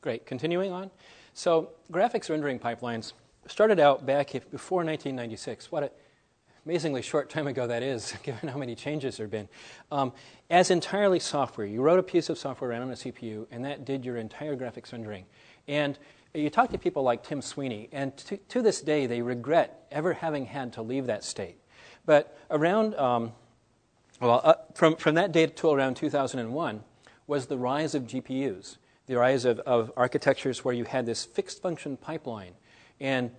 Great. Continuing on. So, graphics rendering pipelines started out back before 1996. What an amazingly short time ago that is, given how many changes there have been. Um, as entirely software, you wrote a piece of software ran on a CPU, and that did your entire graphics rendering. And you talk to people like Tim Sweeney, and to, to this day, they regret ever having had to leave that state. But around, um, well, uh, from, from that date to around 2001 was the rise of GPUs the rise of, of architectures where you had this fixed function pipeline. And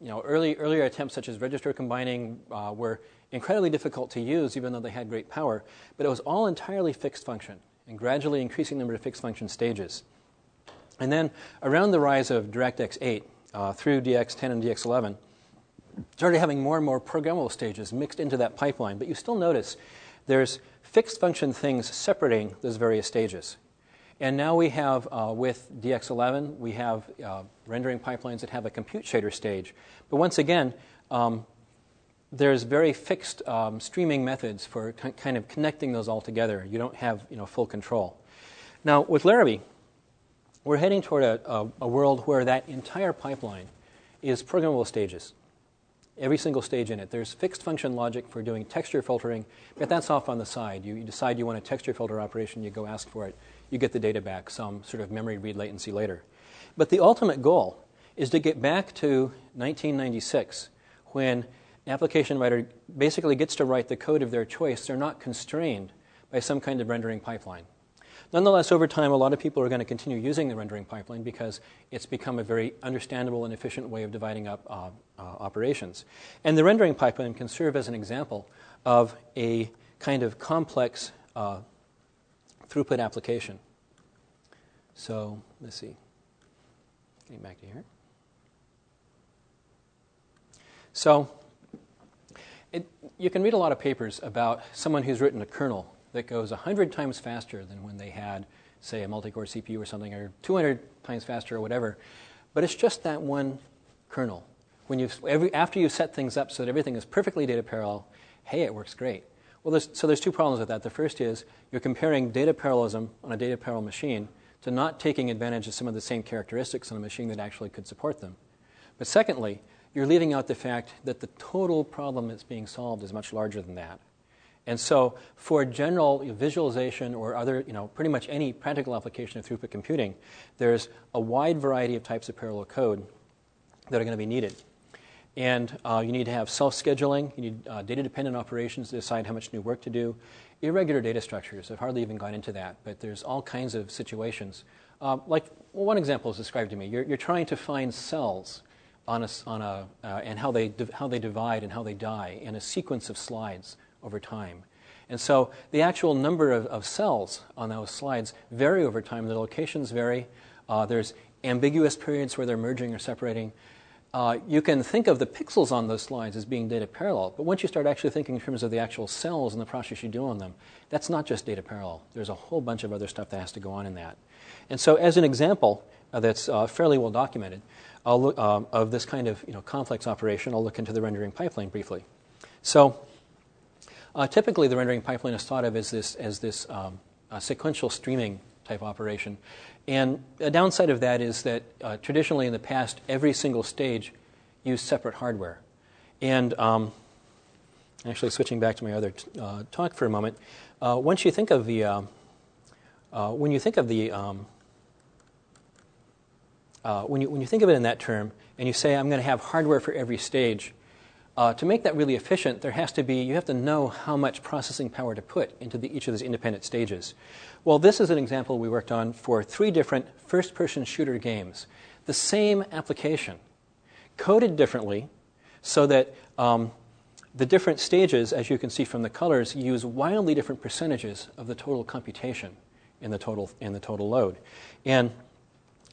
you know, early, earlier attempts such as register combining uh, were incredibly difficult to use, even though they had great power. But it was all entirely fixed function and gradually increasing number of fixed function stages. And then around the rise of DirectX 8 uh, through DX10 and DX11, started having more and more programmable stages mixed into that pipeline. But you still notice there's fixed function things separating those various stages. And now we have, uh, with DX11, we have uh, rendering pipelines that have a compute shader stage. But once again, um, there's very fixed um, streaming methods for kind of connecting those all together. You don't have you know, full control. Now, with Larrabee, we're heading toward a, a, a world where that entire pipeline is programmable stages every single stage in it. There's fixed function logic for doing texture filtering, but that's off on the side. You, you, decide you want a texture filter operation, you go ask for it you get the data back some sort of memory read latency later. But the ultimate goal is to get back to 1996 when an application writer basically gets to write the code of their choice. They're not constrained by some kind of rendering pipeline. Nonetheless, over time, a lot of people are going to continue using the rendering pipeline because it's become a very understandable and efficient way of dividing up uh, uh, operations. And the rendering pipeline can serve as an example of a kind of complex uh, throughput application. So let's see. Getting back to here. So it, you can read a lot of papers about someone who's written a kernel that goes 100 times faster than when they had, say, a multi-core CPU or something, or 200 times faster or whatever. But it's just that one kernel. When you've, every, after you set things up so that everything is perfectly data parallel, hey, it works great. Well, there's, so there's two problems with that. The first is you're comparing data parallelism on a data parallel machine to not taking advantage of some of the same characteristics on a machine that actually could support them. But secondly, you're leaving out the fact that the total problem that's being solved is much larger than that. And so, for general visualization or other, you know, pretty much any practical application of throughput computing, there's a wide variety of types of parallel code that are going to be needed. And uh, you need to have self scheduling, you need uh, data dependent operations to decide how much new work to do, irregular data structures. I've hardly even gone into that, but there's all kinds of situations. Uh, like well, one example is described to me. You're, you're trying to find cells on a, on a, uh, and how they, how they divide and how they die in a sequence of slides over time. And so the actual number of, of cells on those slides vary over time. The locations vary. Uh, there's ambiguous periods where they're merging or separating uh, you can think of the pixels on those slides as being data parallel, but once you start actually thinking in terms of the actual cells and the process you do on them, that's not just data parallel. There's a whole bunch of other stuff that has to go on in that. And so, as an example uh, that's uh, fairly well documented look, um, of this kind of you know, complex operation, I'll look into the rendering pipeline briefly. So, uh, typically, the rendering pipeline is thought of as this, as this um, sequential streaming type operation. And a downside of that is that uh, traditionally in the past, every single stage used separate hardware. And um, actually, switching back to my other t- uh, talk for a moment, uh, once you think of the, uh, uh, when you think of the, um, uh, when, you, when you think of it in that term, and you say, I'm going to have hardware for every stage, uh, to make that really efficient, there has to be, you have to know how much processing power to put into the, each of those independent stages. Well, this is an example we worked on for three different first person shooter games. The same application, coded differently, so that um, the different stages, as you can see from the colors, use wildly different percentages of the total computation in the total, in the total load. And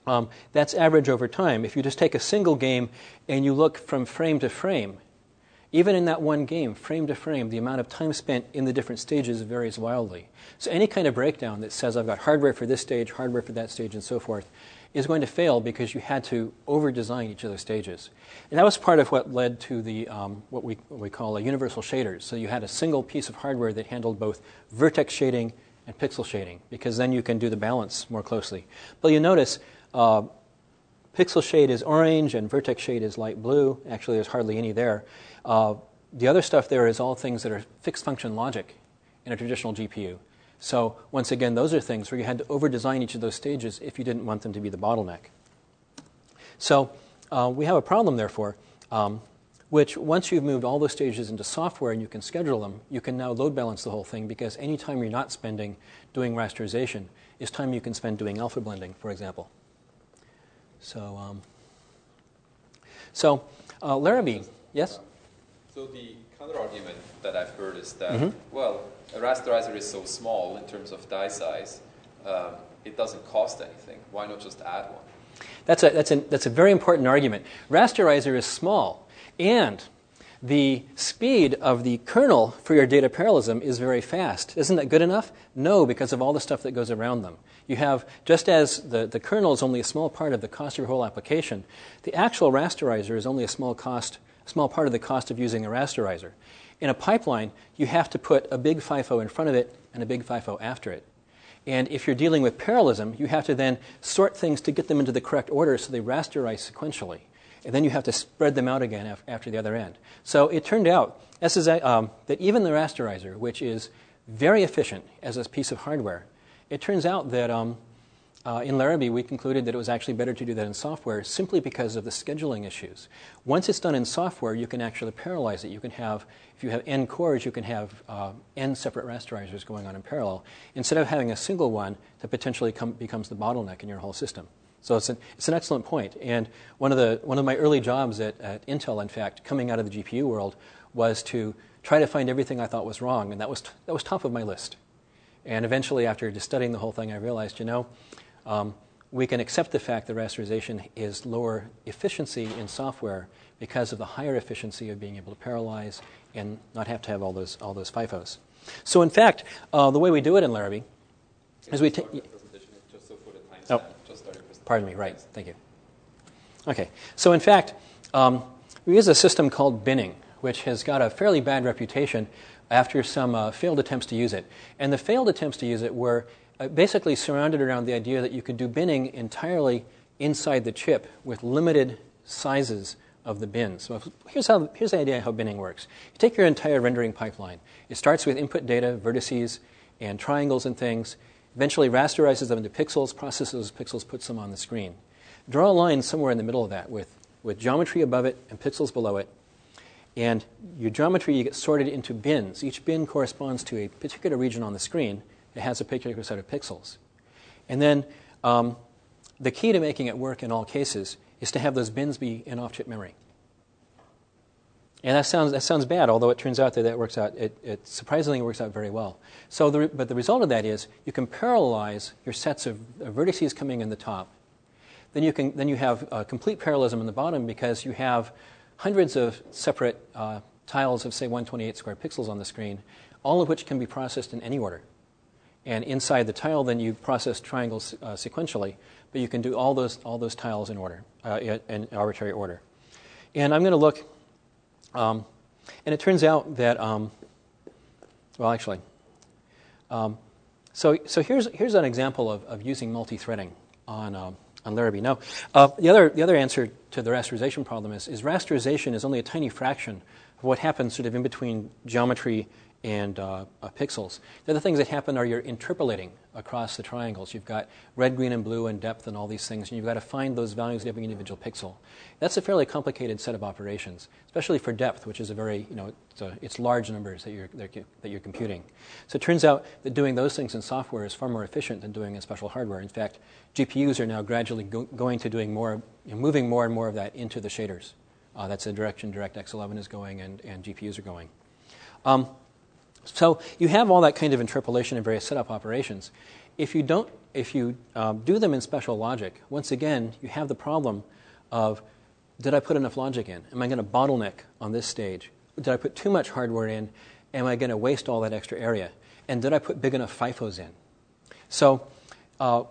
um, that's average over time. If you just take a single game and you look from frame to frame, even in that one game, frame to frame, the amount of time spent in the different stages varies wildly. So any kind of breakdown that says I've got hardware for this stage, hardware for that stage, and so forth, is going to fail because you had to over design each of those stages. And that was part of what led to the, um, what, we, what we call a universal shaders. So you had a single piece of hardware that handled both vertex shading and pixel shading, because then you can do the balance more closely. But you notice uh, pixel shade is orange and vertex shade is light blue. Actually, there's hardly any there. Uh, the other stuff there is all things that are fixed function logic in a traditional GPU. So, once again, those are things where you had to over design each of those stages if you didn't want them to be the bottleneck. So, uh, we have a problem, therefore, um, which once you've moved all those stages into software and you can schedule them, you can now load balance the whole thing because any time you're not spending doing rasterization is time you can spend doing alpha blending, for example. So, um, so uh, Larrabee, yes? So the counter argument that I've heard is that, mm-hmm. well, a rasterizer is so small in terms of die size, um, it doesn't cost anything. Why not just add one? That's a, that's, a, that's a very important argument. Rasterizer is small, and the speed of the kernel for your data parallelism is very fast. Isn't that good enough? No, because of all the stuff that goes around them. You have, just as the, the kernel is only a small part of the cost of your whole application, the actual rasterizer is only a small cost, small part of the cost of using a rasterizer. In a pipeline, you have to put a big FIFO in front of it and a big FIFO after it. And if you're dealing with parallelism, you have to then sort things to get them into the correct order so they rasterize sequentially. And then you have to spread them out again after the other end. So it turned out um, that even the rasterizer, which is very efficient as a piece of hardware, it turns out that um, uh, in Larrabee, we concluded that it was actually better to do that in software simply because of the scheduling issues. Once it's done in software, you can actually parallelize it. You can have, if you have n cores, you can have uh, n separate rasterizers going on in parallel instead of having a single one that potentially com- becomes the bottleneck in your whole system. So it's an, it's an excellent point. And one of, the, one of my early jobs at, at Intel, in fact, coming out of the GPU world, was to try to find everything I thought was wrong, and that was, t- that was top of my list. And eventually, after just studying the whole thing, I realized, you know, um, we can accept the fact that rasterization is lower efficiency in software because of the higher efficiency of being able to parallelize and not have to have all those, all those FIFOs. So, in fact, uh, the way we do it in Larrabee is we take. Oh, pardon me, right, thank you. Okay, so in fact, um, we use a system called binning, which has got a fairly bad reputation after some uh, failed attempts to use it. And the failed attempts to use it were uh, basically surrounded around the idea that you could do binning entirely inside the chip with limited sizes of the bins. So here's, how, here's the idea how binning works. You take your entire rendering pipeline. It starts with input data, vertices, and triangles and things, eventually rasterizes them into pixels, processes those pixels, puts them on the screen. Draw a line somewhere in the middle of that with, with geometry above it and pixels below it. And your geometry you get sorted into bins. Each bin corresponds to a particular region on the screen it has a particular set of pixels. And then um, the key to making it work in all cases is to have those bins be in off chip memory. And that sounds, that sounds bad, although it turns out that that works out, it, it surprisingly works out very well. So the, but the result of that is you can parallelize your sets of, of vertices coming in the top. Then you, can, then you have uh, complete parallelism in the bottom because you have hundreds of separate uh, tiles of, say, 128 square pixels on the screen, all of which can be processed in any order. And inside the tile, then you process triangles uh, sequentially, but you can do all those, all those tiles in order, uh, in arbitrary order. And I'm going to look, um, and it turns out that, um, well, actually, um, so, so here's, here's an example of, of using multi threading on, um, on Larrabee. Now, uh, the, other, the other answer to the rasterization problem is, is rasterization is only a tiny fraction of what happens sort of in between geometry and uh, uh, pixels. The other things that happen are you're interpolating across the triangles. You've got red, green, and blue, and depth, and all these things, and you've got to find those values in every individual pixel. That's a fairly complicated set of operations, especially for depth, which is a very, you know, it's, a, it's large numbers that you're, that you're computing. So it turns out that doing those things in software is far more efficient than doing in special hardware. In fact, GPUs are now gradually go- going to doing more, you know, moving more and more of that into the shaders. Uh, that's the direction DirectX 11 is going, and, and GPUs are going. Um, so you have all that kind of interpolation and various setup operations. If you don't, if you um, do them in special logic, once again you have the problem of did I put enough logic in? Am I going to bottleneck on this stage? Did I put too much hardware in? Am I going to waste all that extra area? And did I put big enough FIFOs in? So uh,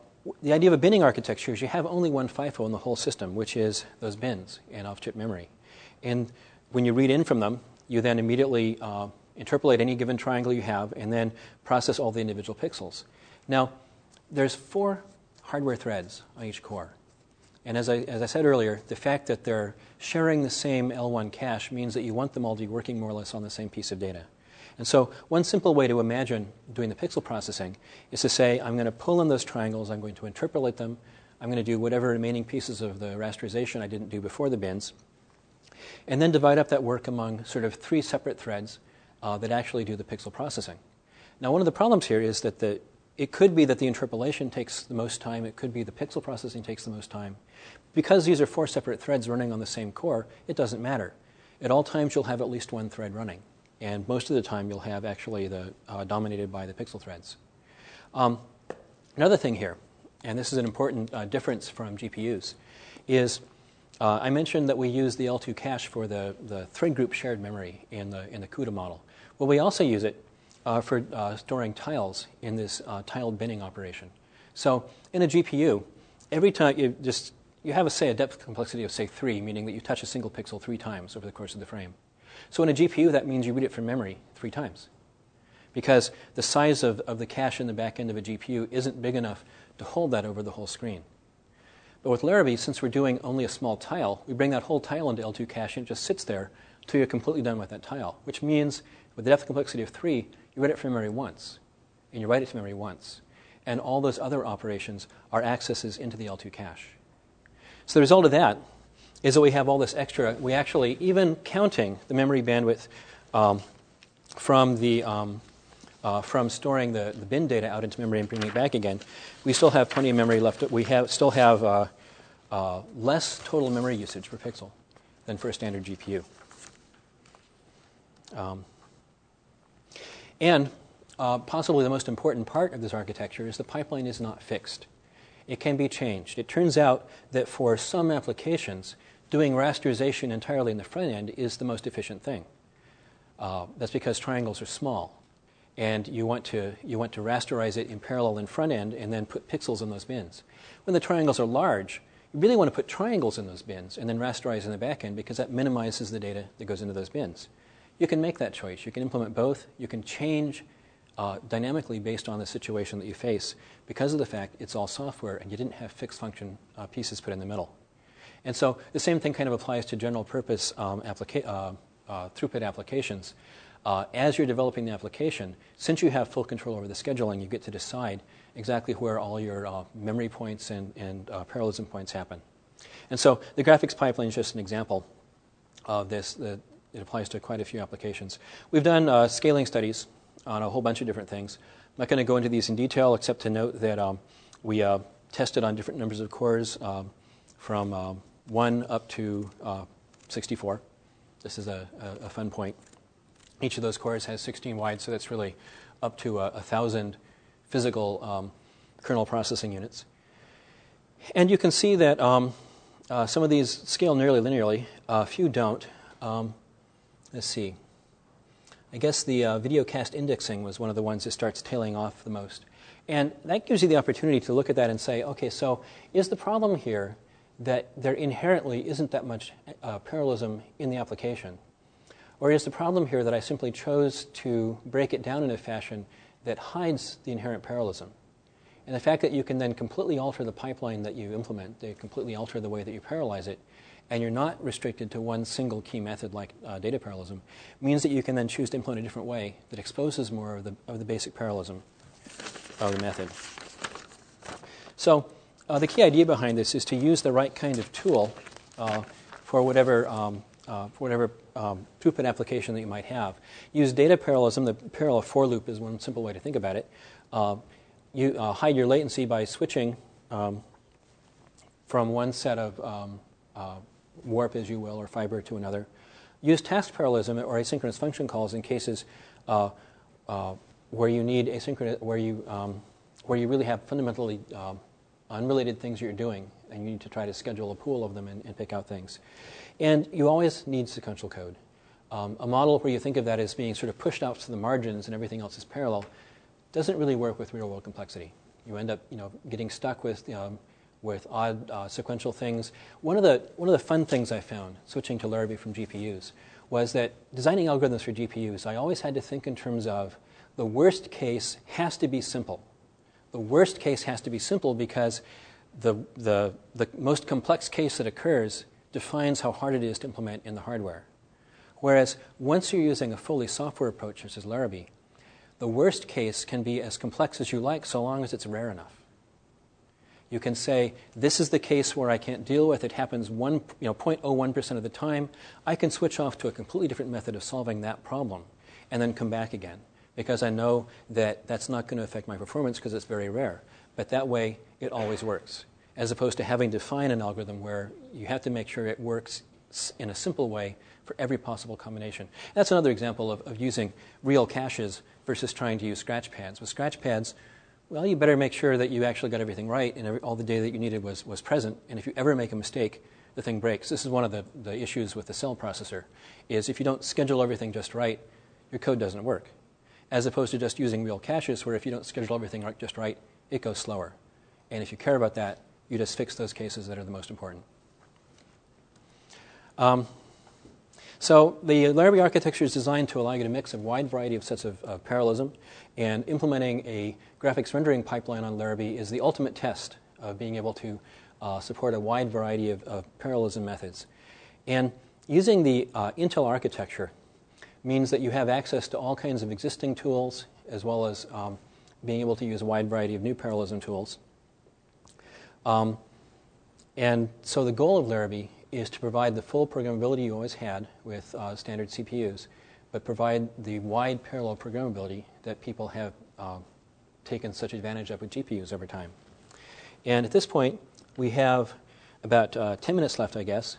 the idea of a binning architecture is you have only one FIFO in the whole system, which is those bins and off-chip memory. And when you read in from them, you then immediately uh, interpolate any given triangle you have, and then process all the individual pixels. Now, there's four hardware threads on each core. And as I, as I said earlier, the fact that they're sharing the same L1 cache means that you want them all to be working more or less on the same piece of data. And so, one simple way to imagine doing the pixel processing is to say, I'm going to pull in those triangles, I'm going to interpolate them, I'm going to do whatever remaining pieces of the rasterization I didn't do before the bins, and then divide up that work among sort of three separate threads uh, that actually do the pixel processing. Now, one of the problems here is that the, it could be that the interpolation takes the most time, it could be the pixel processing takes the most time. Because these are four separate threads running on the same core, it doesn't matter. At all times, you'll have at least one thread running. And most of the time, you'll have actually the uh, dominated by the pixel threads. Um, another thing here, and this is an important uh, difference from GPUs, is uh, I mentioned that we use the L2 cache for the, the thread group shared memory in the, in the CUDA model. Well, we also use it uh, for uh, storing tiles in this uh, tiled binning operation. So in a GPU, every time you just you have a say a depth complexity of say three, meaning that you touch a single pixel three times over the course of the frame. So in a GPU, that means you read it from memory three times, because the size of, of the cache in the back end of a GPU isn't big enough to hold that over the whole screen. But with Larrabee, since we're doing only a small tile, we bring that whole tile into L2 cache and it just sits there until you're completely done with that tile, which means with the depth complexity of three, you read it from memory once, and you write it to memory once. And all those other operations are accesses into the L2 cache. So the result of that is that we have all this extra. We actually, even counting the memory bandwidth um, from the um, uh, from storing the, the bin data out into memory and bringing it back again, we still have plenty of memory left. We have, still have uh, uh, less total memory usage per pixel than for a standard GPU. Um, and uh, possibly the most important part of this architecture is the pipeline is not fixed. It can be changed. It turns out that for some applications, doing rasterization entirely in the front end is the most efficient thing. Uh, that's because triangles are small, and you want to you want to rasterize it in parallel in front end, and then put pixels in those bins. When the triangles are large, you really want to put triangles in those bins and then rasterize in the back end because that minimizes the data that goes into those bins. You can make that choice. You can implement both. You can change uh, dynamically based on the situation that you face because of the fact it's all software and you didn't have fixed function uh, pieces put in the middle. And so the same thing kind of applies to general purpose um, applica- uh, uh throughput applications. Uh, as you're developing the application, since you have full control over the scheduling, you get to decide exactly where all your uh, memory points and, and parallelism points happen. And so the graphics pipeline is just an example of this. The, it applies to quite a few applications. We've done uh, scaling studies on a whole bunch of different things. I'm not going to go into these in detail, except to note that um, we uh, tested on different numbers of cores um, from uh, 1 up to uh, 64. This is a, a, a, fun point. Each of those cores has 16 wide, so that's really up to a, 1,000 physical um, kernel processing units. And you can see that um, uh, some of these scale nearly linearly, a few don't. Um, Let's see. I guess the uh, video cast indexing was one of the ones that starts tailing off the most. And that gives you the opportunity to look at that and say, okay, so is the problem here that there inherently isn't that much uh, parallelism in the application? Or is the problem here that I simply chose to break it down in a fashion that hides the inherent parallelism? And the fact that you can then completely alter the pipeline that you implement, they completely alter the way that you parallelize it, and you're not restricted to one single key method like uh, data parallelism, means that you can then choose to implement a different way that exposes more of the, of the basic parallelism of the method. So, uh, the key idea behind this is to use the right kind of tool uh, for whatever, um, uh, for whatever um, throughput application that you might have. Use data parallelism, the parallel for loop is one simple way to think about it. Uh, you uh, hide your latency by switching um, from one set of um, uh, warp, as you will, or fiber to another. Use task parallelism or asynchronous function calls in cases uh, uh, where you need asynchronous, where you, um, where you really have fundamentally um, unrelated things you're doing, and you need to try to schedule a pool of them and, and pick out things. And you always need sequential code. Um, a model where you think of that as being sort of pushed out to the margins and everything else is parallel doesn't really work with real world complexity. You end up you know, getting stuck with um, with odd uh, sequential things. One of, the, one of the fun things I found, switching to Larrabee from GPUs, was that designing algorithms for GPUs, I always had to think in terms of the worst case has to be simple. The worst case has to be simple because the, the, the most complex case that occurs defines how hard it is to implement in the hardware. Whereas once you're using a fully software approach, such as Larrabee, the worst case can be as complex as you like so long as it's rare enough. You can say, this is the case where I can't deal with it, happens one, you know, 0.01% of the time. I can switch off to a completely different method of solving that problem and then come back again because I know that that's not going to affect my performance because it's very rare. But that way, it always works, as opposed to having to find an algorithm where you have to make sure it works in a simple way for every possible combination. That's another example of, of using real caches versus trying to use scratch pads. With scratch pads, well, you better make sure that you actually got everything right and every, all the data that you needed was, was present. And if you ever make a mistake, the thing breaks. This is one of the, the issues with the cell processor, is if you don't schedule everything just right, your code doesn't work. As opposed to just using real caches, where if you don't schedule everything just right, it goes slower. And if you care about that, you just fix those cases that are the most important. Um, so the Larrabee architecture is designed to allow you to mix a wide variety of sets of, parallelism, and implementing a graphics rendering pipeline on Larrabee is the ultimate test of being able to uh, support a wide variety of, of, parallelism methods. And using the uh, Intel architecture means that you have access to all kinds of existing tools as well as um, being able to use a wide variety of new parallelism tools. Um, and so the goal of Larrabee is to provide the full programmability you always had with uh, standard CPUs, but provide the wide parallel programmability that people have uh, taken such advantage of with GPUs over time. And at this point, we have about uh, 10 minutes left, I guess.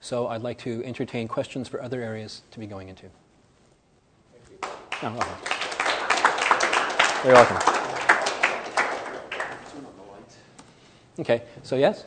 So I'd like to entertain questions for other areas to be going into. Oh, You're welcome. Okay, so yes?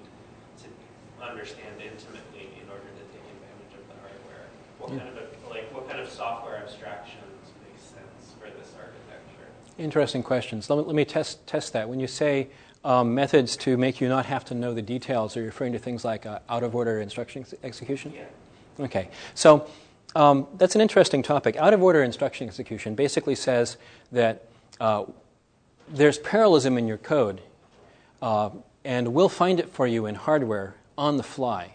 intimately in order to take advantage of the hardware? What yeah. kind of like what kind of software abstractions make sense for this architecture? Interesting questions. Let me, let me test test that. When you say um, methods to make you not have to know the details, are you referring to things like uh, out of order instruction ex- execution? Yeah. Okay. So um, that's an interesting topic. Out of order instruction execution basically says that uh, there's parallelism in your code, uh, and we'll find it for you in hardware on the fly.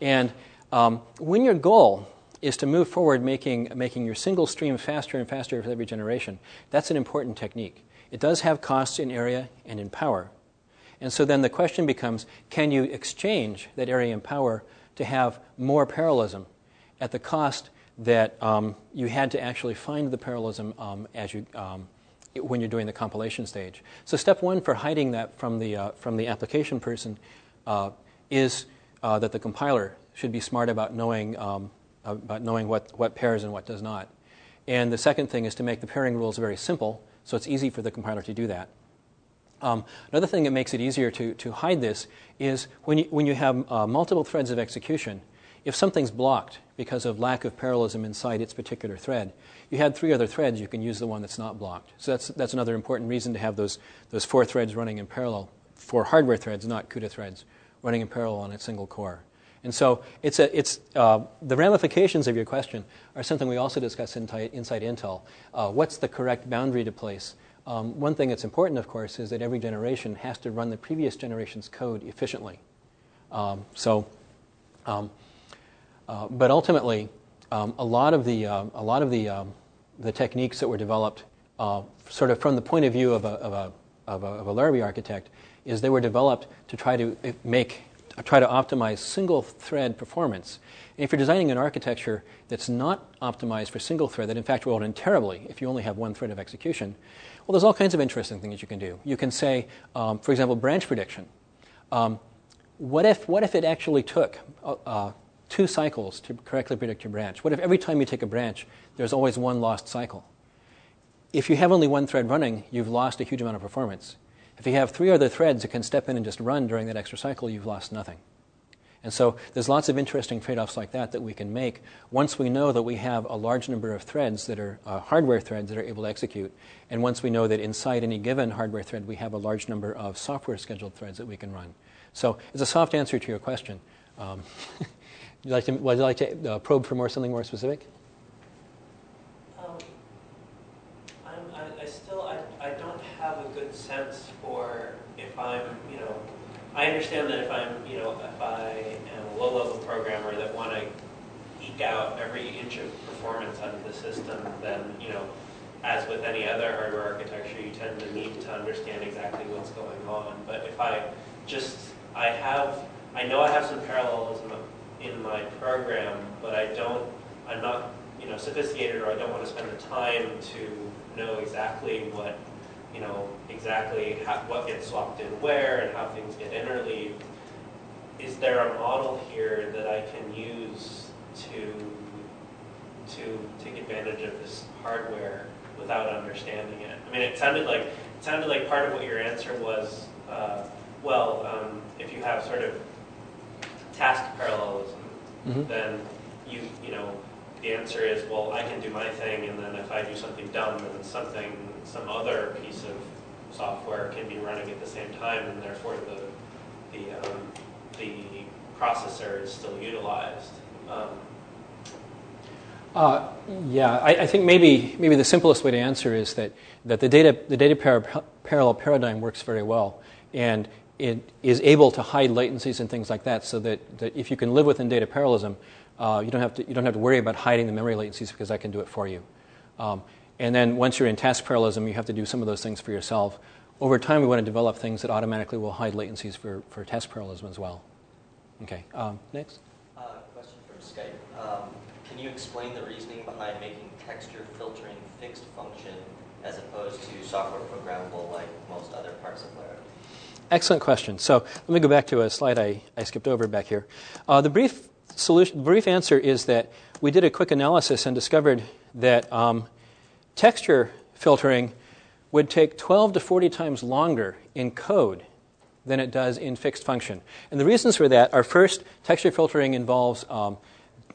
And um, when your goal is to move forward making, making your single stream faster and faster with every generation, that's an important technique. It does have costs in area and in power. And so then the question becomes can you exchange that area and power to have more parallelism at the cost that um, you had to actually find the parallelism um, as you, um, when you're doing the compilation stage? So, step one for hiding that from the, uh, from the application person uh, is uh, that the compiler should be smart about knowing, um, about knowing what, what pairs and what does not. And the second thing is to make the pairing rules very simple, so it's easy for the compiler to do that. Um, another thing that makes it easier to, to hide this is when you, when you have uh, multiple threads of execution, if something's blocked because of lack of parallelism inside its particular thread, you had three other threads, you can use the one that's not blocked. So that's, that's another important reason to have those, those four threads running in parallel four hardware threads, not CUDA threads running in parallel on a single core. And so it's a, it's, uh, the ramifications of your question are something we also discuss inside, inside Intel. Uh, what's the correct boundary to place? Um, one thing that's important, of course, is that every generation has to run the previous generation's code efficiently. Um, so, um, uh, but ultimately, um, a lot of the, uh, a lot of the, um, the techniques that were developed uh, sort of from the point of view of a, of a of a, of a Larrabee architect is they were developed to try to eh, make, try to optimize single thread performance. If you're designing an architecture that's not optimized for single thread, that in fact will run terribly if you only have one thread of execution, well, there's all kinds of interesting things you can do. You can say, um, for example, branch prediction. Um, what, if, what if it actually took uh, uh, two cycles to correctly predict your branch? What if every time you take a branch, there's always one lost cycle? If you have only one thread running, you've lost a huge amount of performance. If you have three other threads that can step in and just run during that extra cycle, you've lost nothing. And so there's lots of interesting trade offs like that that we can make once we know that we have a large number of threads that are uh, hardware threads that are able to execute, and once we know that inside any given hardware thread we have a large number of software scheduled threads that we can run. So it's a soft answer to your question. Um, would, you like to, would you like to uh, probe for more something more specific? Um, I, still I, I don't have a good sense for if I'm you know I understand that if I'm you know if I am a low-level programmer that want to eke out every inch of performance out of the system, then, you know, as with any other hardware architecture, you tend to need to understand exactly what's going on. But if I just, I have, I know I have some parallelism in my program, but I don't, I'm not, you know, sophisticated or I don't want to spend the time to know exactly what, you know, exactly how, what gets swapped in where and how things get interleaved is there a model here that I can use to to take advantage of this hardware without understanding it? I mean, it sounded like it sounded like part of what your answer was. Uh, well, um, if you have sort of task parallelism, mm-hmm. then you you know the answer is well, I can do my thing, and then if I do something dumb, then something some other piece of software can be running at the same time, and therefore the the um, the processor is still utilized. Um, uh, yeah, I, I, think maybe maybe the simplest way to answer is that, that the data the data par- parallel paradigm works very well, and it is able to hide latencies and things like that, so that, that if you can live within data parallelism, uh, you don't have to you don't have to worry about hiding the memory latencies because I can do it for you. Um, and then once you're in task parallelism, you have to do some of those things for yourself over time, we want to develop things that automatically will hide latencies for, for task parallelism as well. Okay, um, next. Uh, question from Skype. Um, can you explain the reasoning behind making texture filtering fixed function as opposed to software programmable like most other parts of Larrabee? Excellent question. So let me go back to a slide I, I skipped over back here. Uh, the brief solution, brief answer is that we did a quick analysis and discovered that um, texture filtering would take 12 to 40 times longer in code than it does in fixed function. And the reasons for that are first, texture filtering involves um,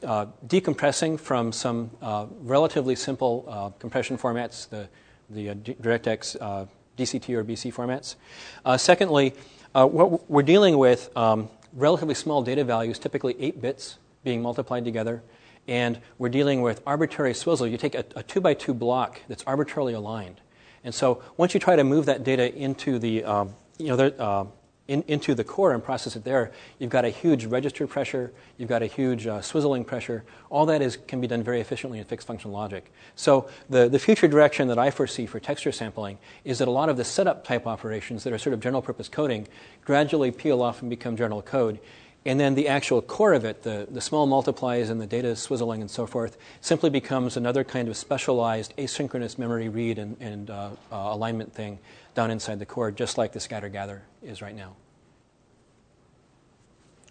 uh, decompressing from some uh, relatively simple uh, compression formats, the, the uh, DirectX uh, DXT or BC formats. Uh, secondly, what we're dealing with um, relatively small data values, typically 8 bits being multiplied together, and we're dealing with arbitrary swizzle. You take a, a 2 by 2 block that's arbitrarily aligned. And so once you try to move that data into the, um, you know, the, uh, in, into the core and process it there, you've got a huge register pressure, you've got a huge uh, swizzling pressure. All that is, can be done very efficiently in fixed function logic. So the, the future direction that I foresee for texture sampling is that a lot of the setup type operations that are sort of general purpose coding gradually peel off and become general code. And then the actual core of it, the, the small multiplies and the data swizzling and so forth, simply becomes another kind of specialized asynchronous memory read and, and uh, uh, alignment thing down inside the core, just like the scatter gather is right now.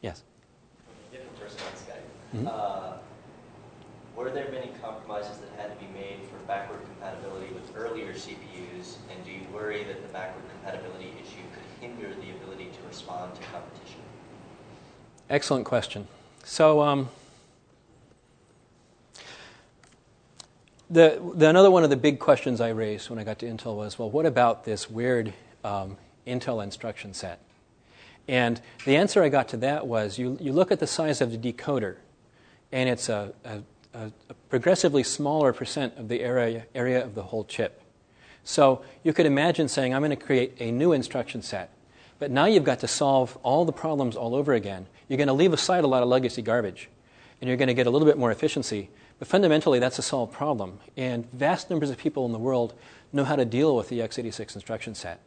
Yes? Different person on Skype. Mm-hmm. Uh, were there many compromises that had to be made for backward compatibility with earlier CPUs, and do you worry that the backward compatibility issue could hinder the ability to respond to competition? Excellent question. So, um, the, the, another one of the big questions I raised when I got to Intel was, well, what about this weird um, Intel instruction set? And the answer I got to that was you, you look at the size of the decoder, and it's a, a, a progressively smaller percent of the area, area of the whole chip. So you could imagine saying, I'm going to create a new instruction set. But now you've got to solve all the problems all over again. You're going to leave aside a lot of legacy garbage, and you're going to get a little bit more efficiency. But fundamentally, that's a solved problem. And vast numbers of people in the world know how to deal with the x86 instruction set.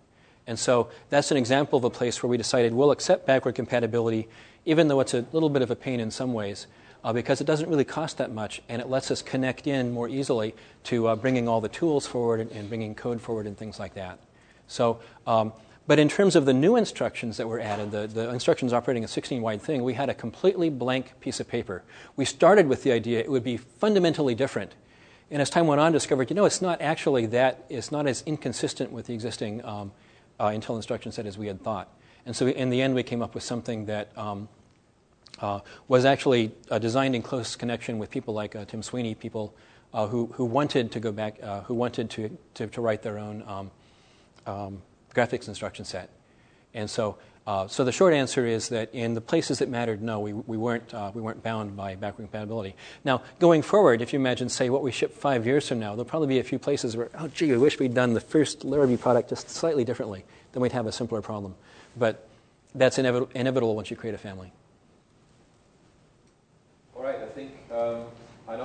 And so that's an example of a place where we decided we'll accept backward compatibility, even though it's a little bit of a pain in some ways, uh, because it doesn't really cost that much and it lets us connect in more easily to uh, bringing all the tools forward and, and, bringing code forward and things like that. So, um, but in terms of the new instructions that were added, the, the instructions operating a 16 wide thing, we had a completely blank piece of paper. We started with the idea it would be fundamentally different. And as time went on, discovered, you know, it's not actually that, it's not as inconsistent with the existing um, uh, Intel instruction set as we had thought. And so in the end, we came up with something that um, uh, was actually uh, designed in close connection with people like uh, Tim Sweeney, people uh, who, who wanted to go back, uh, who wanted to, to, to, write their own um, um, graphics instruction set. And so, Uh, so the short answer is that in the places that mattered, no, we, we, weren't, uh, we weren't bound by backward compatibility. Now, going forward, if you imagine, say, what we ship five years from now, there'll probably be a few places where, oh, gee, I wish we'd done the first Larrabee product just slightly differently. Then we'd have a simpler problem. But that's inevit- inevitable once you create a family. Um,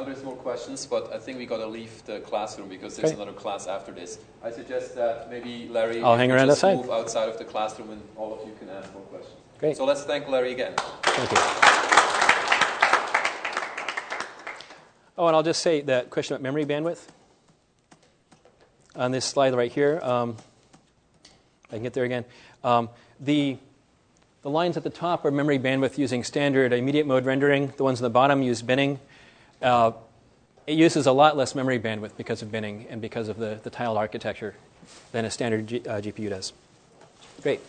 There's more questions, but I think we got to leave the classroom because there's okay. another class after this. I suggest that maybe Larry, I'll hang around just outside. move outside of the classroom, and all of you can ask more questions. Great. So let's thank Larry again. Thank you. Oh, and I'll just say that question about memory bandwidth on this slide right here. Um, I can get there again. Um, the the lines at the top are memory bandwidth using standard immediate mode rendering. The ones on the bottom use binning. Uh, it uses a lot less memory bandwidth because of binning and because of the, the tiled architecture than a standard G, uh, GPU does. Great.